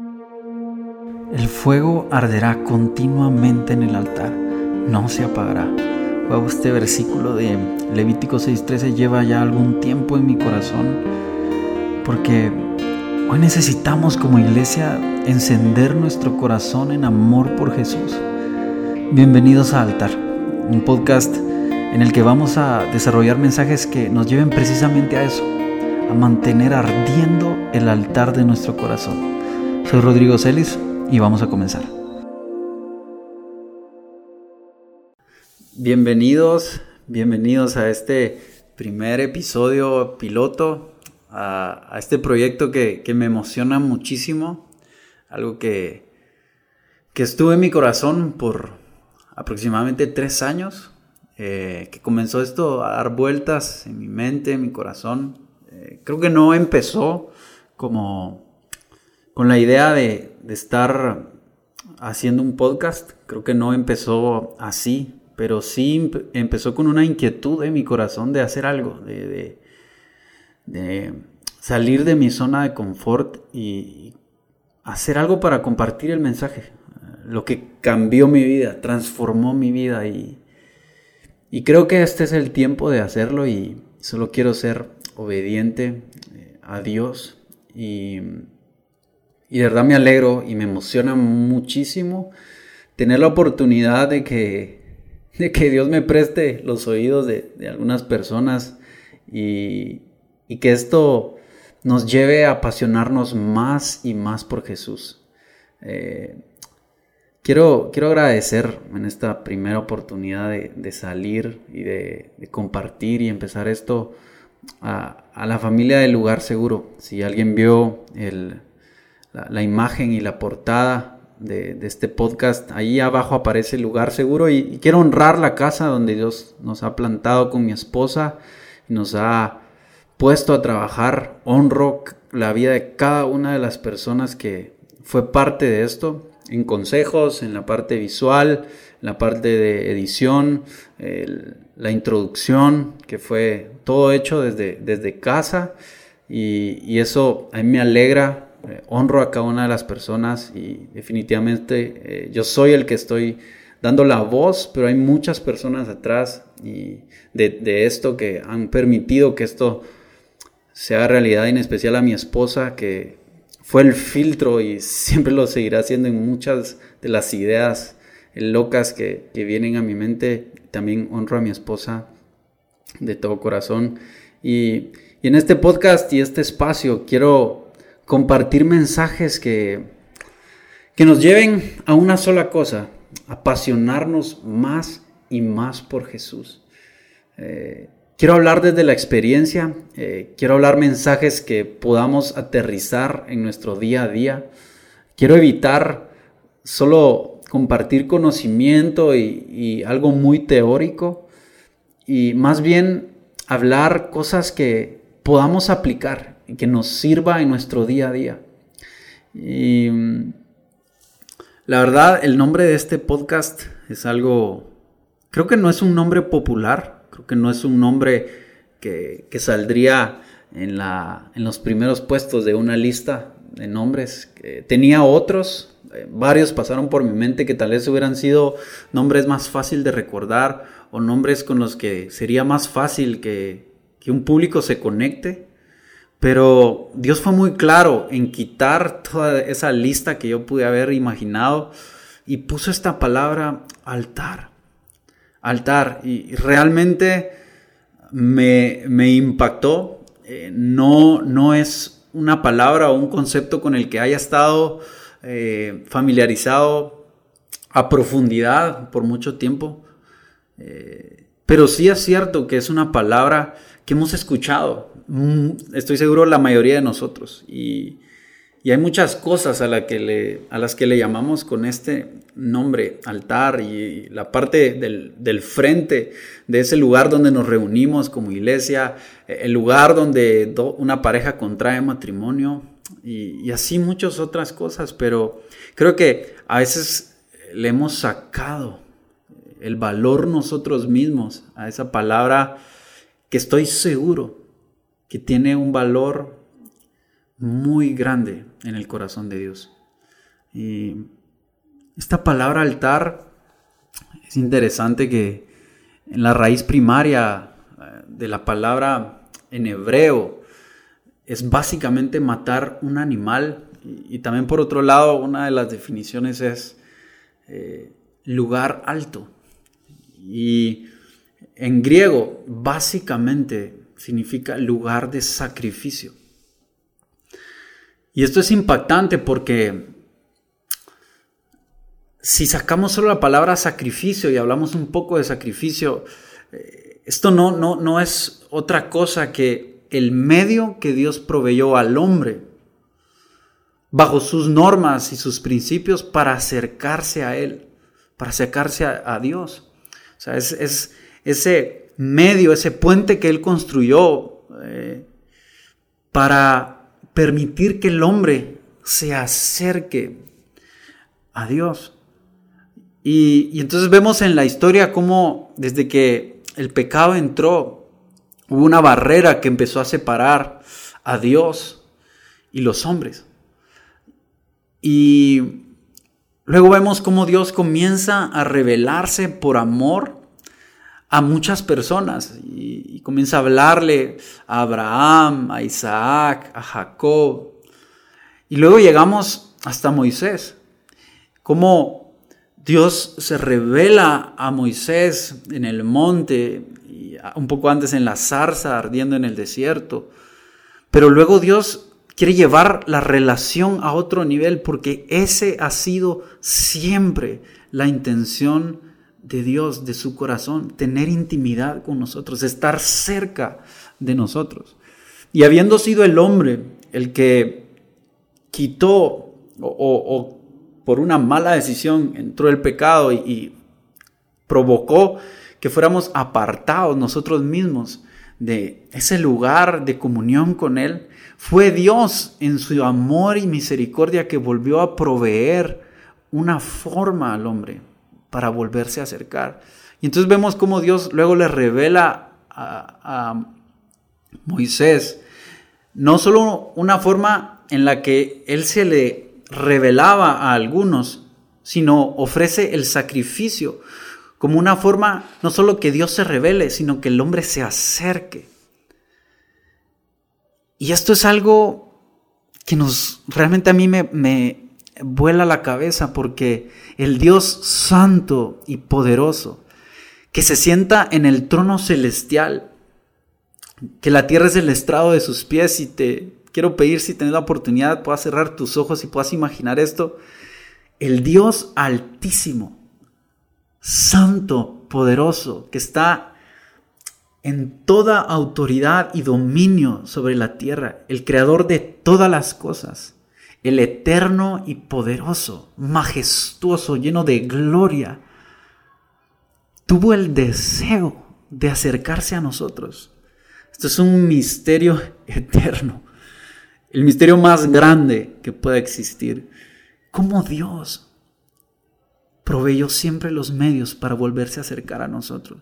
El fuego arderá continuamente en el altar, no se apagará. Wow, este versículo de Levítico 6:13 lleva ya algún tiempo en mi corazón porque hoy necesitamos como iglesia encender nuestro corazón en amor por Jesús. Bienvenidos a Altar, un podcast en el que vamos a desarrollar mensajes que nos lleven precisamente a eso, a mantener ardiendo el altar de nuestro corazón. Soy Rodrigo Celis y vamos a comenzar. Bienvenidos, bienvenidos a este primer episodio piloto, a, este proyecto que, me emociona muchísimo, algo que, que estuvo en mi corazón por aproximadamente tres años, eh, que comenzó esto a dar vueltas en mi mente, en mi corazón. Eh, creo que no empezó como con la idea de, estar haciendo un podcast. Creo que no empezó así, pero sí empezó con una inquietud en mi corazón de hacer algo, de, salir de mi zona de confort y hacer algo para compartir el mensaje. Lo que cambió mi vida, transformó mi vida y, y creo que este es el tiempo de hacerlo y solo quiero ser obediente eh, a Dios y y de verdad me alegro y me emociona muchísimo tener la oportunidad de que, de que Dios me preste los oídos de, algunas personas y, que esto nos lleve a apasionarnos más y más por Jesús. Eh, quiero, quiero agradecer en esta primera oportunidad de, salir y de, compartir y empezar esto a, a la familia del lugar seguro. Si alguien vio el, la, imagen y la portada de, este podcast. Ahí abajo aparece el lugar seguro y, quiero honrar la casa donde Dios nos ha plantado con mi esposa y nos ha puesto a trabajar. Honro la vida de cada una de las personas que fue parte de esto, en consejos, en la parte visual, en la parte de edición, la introducción, que fue todo hecho desde, desde casa. Y, y, eso a mí me alegra eh, honro a cada una de las personas y definitivamente eh, yo soy el que estoy dando la voz, pero hay muchas personas atrás y de, esto que han permitido que esto sea realidad, en especial a mi esposa, que fue el filtro y siempre lo seguirá haciendo en muchas de las ideas locas que, vienen a mi mente. También honro a mi esposa de todo corazón. Y en este podcast y este espacio quiero compartir mensajes que, que nos lleven a una sola cosa, apasionarnos más y más por Jesús. Eh, quiero hablar desde la experiencia, eh, quiero hablar mensajes que podamos aterrizar en nuestro día a día. Quiero evitar solo compartir conocimiento y, algo muy teórico y más bien hablar cosas que podamos aplicar que nos sirva en nuestro día a día. Y mm, la verdad, el nombre de este podcast es algo, creo que no es un nombre popular, creo que no es un nombre que, saldría en, la, en los primeros puestos de una lista de nombres. Tenía otros, eh, varios pasaron por mi mente que tal vez hubieran sido nombres más fácil de recordar o nombres con los que sería más fácil que, que un público se conecte. Pero Dios fue muy claro en quitar toda esa lista que yo pude haber imaginado y puso esta palabra altar. Altar. Y realmente me, impactó. Eh, no, no es una palabra o un concepto con el que haya estado eh, familiarizado a profundidad por mucho tiempo. Eh, pero sí es cierto que es una palabra que hemos escuchado, estoy seguro la mayoría de nosotros, y, hay muchas cosas a, que le, a, las que le llamamos con este nombre, altar, y la parte del, frente de ese lugar donde nos reunimos como iglesia, el lugar donde una pareja contrae matrimonio, y, y así muchas otras cosas, pero creo que a veces le hemos sacado el valor nosotros mismos a esa palabra que estoy seguro que tiene un valor muy grande en el corazón de Dios. Y esta palabra altar es interesante que en la raíz primaria eh, de la palabra en hebreo es básicamente matar un animal y, también por otro lado una de las definiciones es eh, lugar alto y en griego básicamente significa lugar de sacrificio. Y esto es impactante porque si sacamos solo la palabra sacrificio y hablamos un poco de sacrificio, eh, esto no, no, no es otra cosa que el medio que Dios proveyó al hombre bajo sus normas y sus principios para acercarse a Él, para acercarse a, Dios. O sea, es, ese medio, ese puente que Él construyó eh, para permitir que el hombre se acerque a Dios. Y, entonces vemos en la historia cómo desde que el pecado entró, hubo una barrera que empezó a separar a Dios y los hombres. Y luego vemos cómo Dios comienza a revelarse por amor a muchas personas y, comienza a hablarle a Abraham, a Isaac, a Jacob. Y luego llegamos hasta Moisés. Cómo Dios se revela a Moisés en el monte, y un poco antes en la zarza ardiendo en el desierto. Pero luego Dios quiere llevar la relación a otro nivel porque ese ha sido siempre la intención de Dios, de su corazón, tener intimidad con nosotros, estar cerca de nosotros. Y habiendo sido el hombre el que quitó o, por una mala decisión entró el pecado y, provocó que fuéramos apartados nosotros mismos de ese lugar de comunión con Él, fue Dios en su amor y misericordia que volvió a proveer una forma al hombre para volverse a acercar. Y entonces vemos cómo Dios luego le revela a, Moisés no solo una forma en la que Él se le revelaba a algunos, sino ofrece el sacrificio como una forma no solo que Dios se revele, sino que el hombre se acerque. Y esto es algo que nos realmente a mí me vuela la cabeza porque el Dios santo y poderoso que se sienta en el trono celestial, que la tierra es el estrado de sus pies y te quiero pedir si tienes la oportunidad, puedas cerrar tus ojos y puedas imaginar esto. El Dios altísimo, santo, poderoso, que está en toda autoridad y dominio sobre la tierra, el creador de todas las cosas, el eterno y poderoso, majestuoso, lleno de gloria, tuvo el deseo de acercarse a nosotros. Esto es un misterio eterno el misterio más grande que pueda existir. ¿Cómo Dios proveyó siempre los medios para volverse a acercar a nosotros?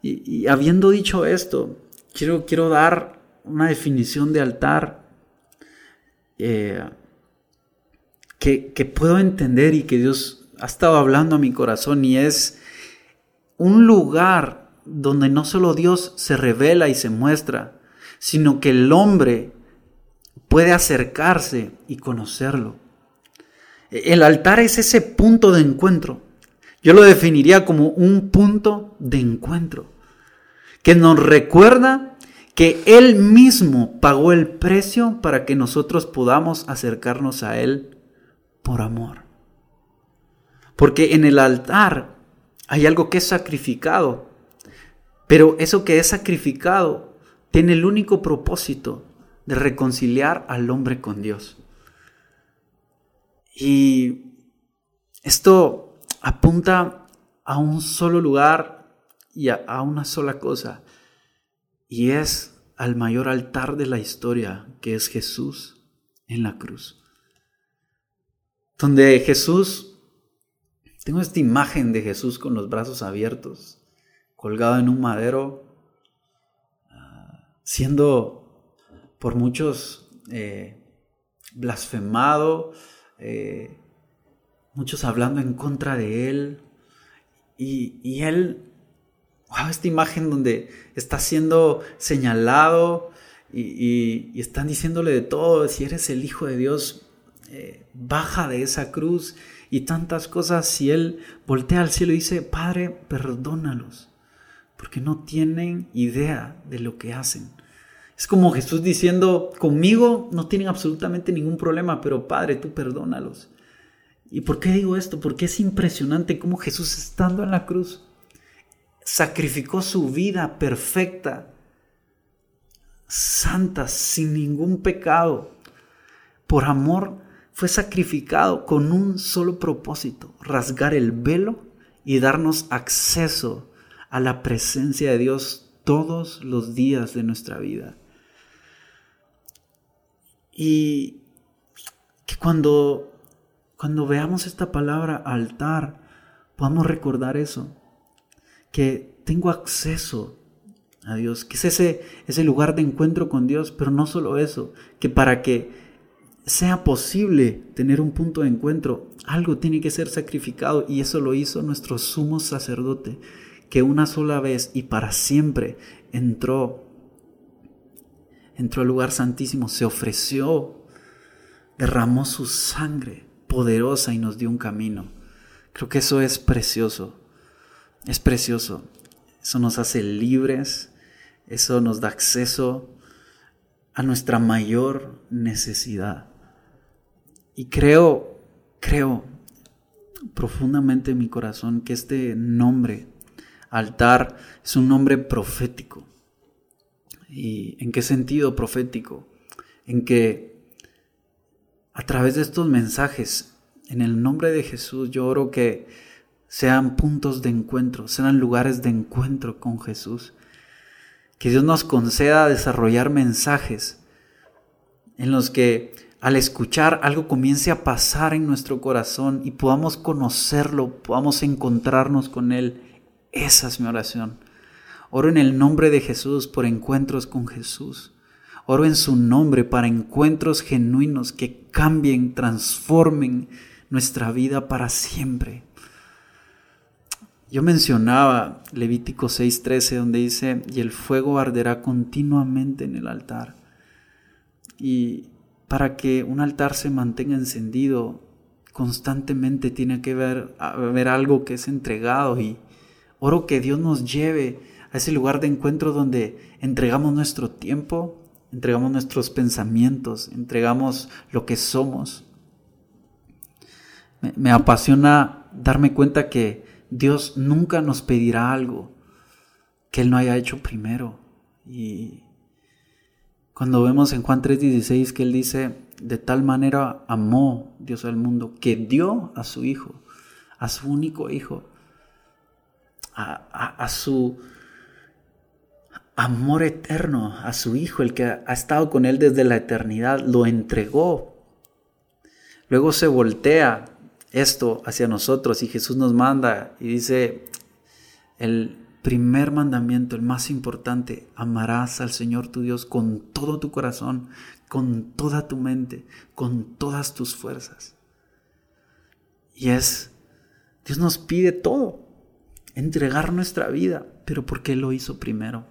Y, habiendo dicho esto, quiero, quiero dar una definición de altar eh, que, que puedo entender y que Dios ha estado hablando a mi corazón y es un lugar donde no solo Dios se revela y se muestra, sino que el hombre puede acercarse y conocerlo. El altar es ese punto de encuentro. Yo lo definiría como un punto de encuentro que nos recuerda que Él mismo pagó el precio para que nosotros podamos acercarnos a Él por amor. Porque en el altar hay algo que es sacrificado, pero eso que es sacrificado tiene el único propósito de reconciliar al hombre con Dios. Y esto apunta a un solo lugar y a, una sola cosa, y es al mayor altar de la historia, que es Jesús en la cruz. Donde Jesús, tengo esta imagen de Jesús con los brazos abiertos, colgado en un madero, ah, siendo por muchos eh, blasfemado, eh, muchos hablando en contra de él. Y, él, wow, esta imagen donde está siendo señalado y, están diciéndole de todo, si eres el Hijo de Dios, eh, baja de esa cruz y tantas cosas. Y él voltea al cielo y dice, Padre, perdónalos, porque no tienen idea de lo que hacen. Es como Jesús diciendo, conmigo no tienen absolutamente ningún problema, pero Padre, tú perdónalos. ¿Y por qué digo esto? Porque es impresionante cómo Jesús estando en la cruz sacrificó su vida perfecta, santa, sin ningún pecado. Por amor fue sacrificado con un solo propósito, rasgar el velo y darnos acceso a la presencia de Dios todos los días de nuestra vida. Y que cuando, cuando veamos esta palabra altar, podamos recordar eso, que tengo acceso a Dios, que es ese, ese lugar de encuentro con Dios, pero no solo eso, que para que sea posible tener un punto de encuentro, algo tiene que ser sacrificado y eso lo hizo nuestro sumo sacerdote, que una sola vez y para siempre entró entró al lugar santísimo, se ofreció, derramó su sangre poderosa y nos dio un camino. Creo que eso es precioso, es precioso. Eso nos hace libres, eso nos da acceso a nuestra mayor necesidad. Y creo, creo profundamente en mi corazón que este nombre, altar, es un nombre profético. ¿Y en qué sentido profético? En que a través de estos mensajes, en el nombre de Jesús, yo oro que sean puntos de encuentro, sean lugares de encuentro con Jesús. Que Dios nos conceda desarrollar mensajes en los que al escuchar algo comience a pasar en nuestro corazón y podamos conocerlo, podamos encontrarnos con Él. Esa es mi oración. Oro en el nombre de Jesús por encuentros con Jesús. Oro en su nombre para encuentros genuinos que cambien, transformen nuestra vida para siempre. Yo mencionaba Levítico 6:13 donde dice, y el fuego arderá continuamente en el altar. Y para que un altar se mantenga encendido, constantemente tiene que haber, haber algo que es entregado y oro que Dios nos lleve a ese lugar de encuentro donde entregamos nuestro tiempo, entregamos nuestros pensamientos, entregamos lo que somos. Me, apasiona darme cuenta que Dios nunca nos pedirá algo que Él no haya hecho primero. Y cuando vemos en Juan 3:16 que Él dice, de tal manera amó Dios al mundo, que dio a su Hijo, a su único Hijo, a su amor eterno a su Hijo, el que ha estado con él desde la eternidad, lo entregó. Luego se voltea esto hacia nosotros y Jesús nos manda y dice, el primer mandamiento, el más importante, amarás al Señor tu Dios con todo tu corazón, con toda tu mente, con todas tus fuerzas. Y es, Dios nos pide todo, entregar nuestra vida, pero porque Él lo hizo primero.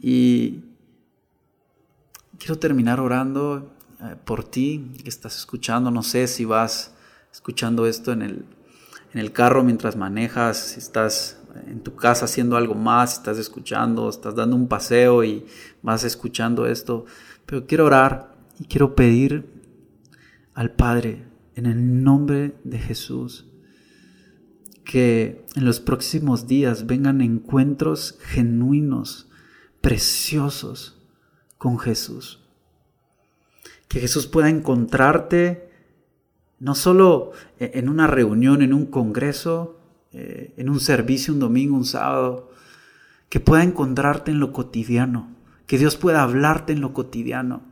Y quiero terminar orando por ti que estás escuchando. No sé si vas escuchando esto en el, en el carro mientras manejas, si estás en tu casa haciendo algo más, si estás escuchando, estás dando un paseo y vas escuchando esto. Pero quiero orar y quiero pedir al Padre en el nombre de Jesús que en los próximos días vengan encuentros genuinos preciosos con Jesús. Que Jesús pueda encontrarte no solo en una reunión, en un congreso, eh, en un servicio un domingo, un sábado, que pueda encontrarte en lo cotidiano, que Dios pueda hablarte en lo cotidiano,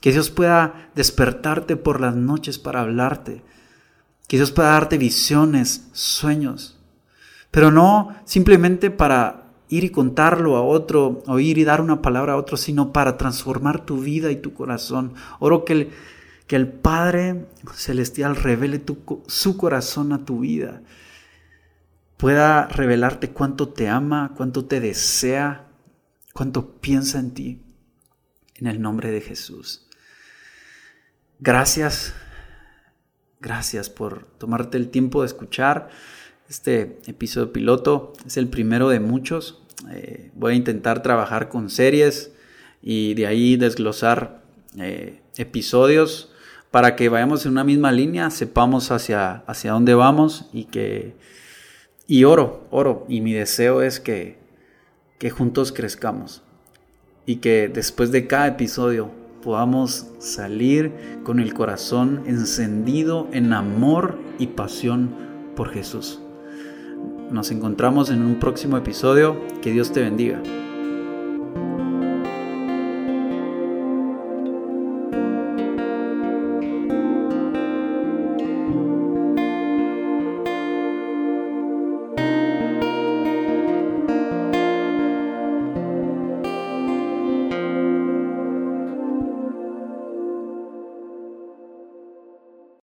que Dios pueda despertarte por las noches para hablarte, que Dios pueda darte visiones, sueños, pero no simplemente para ir y contarlo a otro, o ir y dar una palabra a otro, sino para transformar tu vida y tu corazón. Oro que, Que el Padre Celestial revele su corazón a tu vida. Pueda revelarte cuánto te ama, cuánto te desea, cuánto piensa en ti. En el nombre de Jesús. Gracias. Gracias por tomarte el tiempo de escuchar este episodio piloto. Es el primero de muchos. Eh, voy a intentar trabajar con series y de ahí desglosar eh, episodios para que vayamos en una misma línea, sepamos hacia, hacia dónde vamos y que... Y oro, oro. Y mi deseo es que, que juntos crezcamos y que después de cada episodio podamos salir con el corazón encendido en amor y pasión por Jesús. Nos encontramos en un próximo episodio. Que Dios te bendiga.